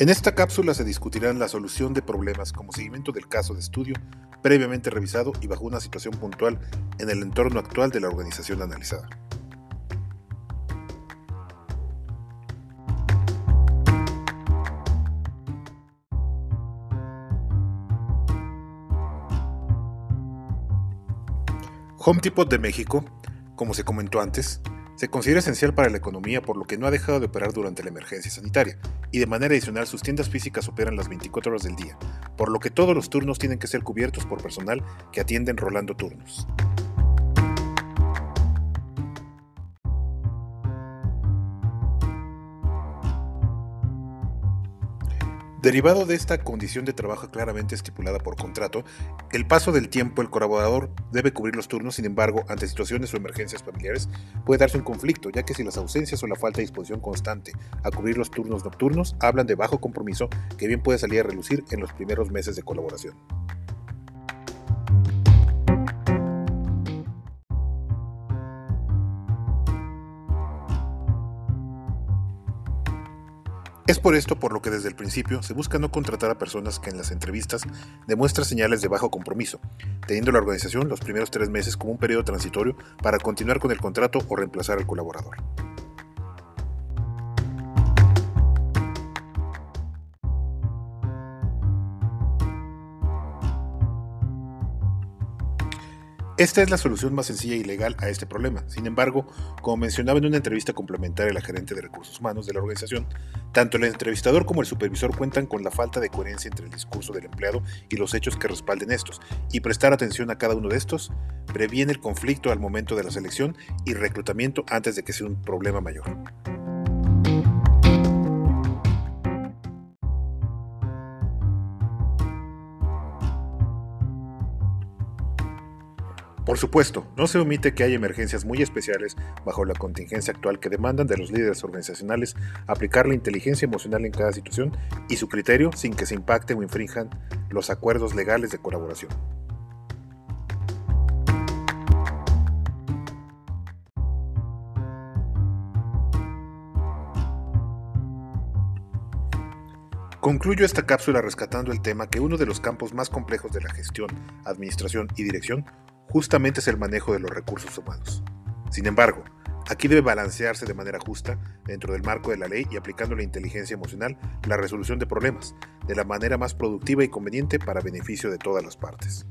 En esta cápsula se discutirán la solución de problemas como seguimiento del caso de estudio previamente revisado y bajo una situación puntual en el entorno actual de la organización analizada. Home Depot de México, como se comentó antes, se considera esencial para la economía por lo que no ha dejado de operar durante la emergencia sanitaria, y de manera adicional sus tiendas físicas operan las 24 horas del día, por lo que todos los turnos tienen que ser cubiertos por personal que atienden rolando turnos. Derivado de esta condición de trabajo claramente estipulada por contrato, el paso del tiempo el colaborador debe cubrir los turnos, sin embargo, ante situaciones o emergencias familiares puede darse un conflicto, ya que si las ausencias o la falta de disposición constante a cubrir los turnos nocturnos hablan de bajo compromiso que bien puede salir a relucir en los primeros meses de colaboración. Es por esto por lo que desde el principio se busca no contratar a personas que en las entrevistas demuestran señales de bajo compromiso, teniendo la organización los primeros tres meses como un periodo transitorio para continuar con el contrato o reemplazar al colaborador. Esta es la solución más sencilla y legal a este problema. Sin embargo, como mencionaba en una entrevista complementaria la gerente de recursos humanos de la organización, tanto el entrevistador como el supervisor cuentan con la falta de coherencia entre el discurso del empleado y los hechos que respalden estos, y prestar atención a cada uno de estos previene el conflicto al momento de la selección y reclutamiento antes de que sea un problema mayor. Por supuesto, no se omite que hay emergencias muy especiales bajo la contingencia actual que demandan de los líderes organizacionales aplicar la inteligencia emocional en cada situación y su criterio sin que se impacte o infrinjan los acuerdos legales de colaboración. Concluyo esta cápsula rescatando el tema que uno de los campos más complejos de la gestión, administración y dirección justamente es el manejo de los recursos humanos. Sin embargo, aquí debe balancearse de manera justa, dentro del marco de la ley y aplicando la inteligencia emocional, la resolución de problemas, de la manera más productiva y conveniente para beneficio de todas las partes.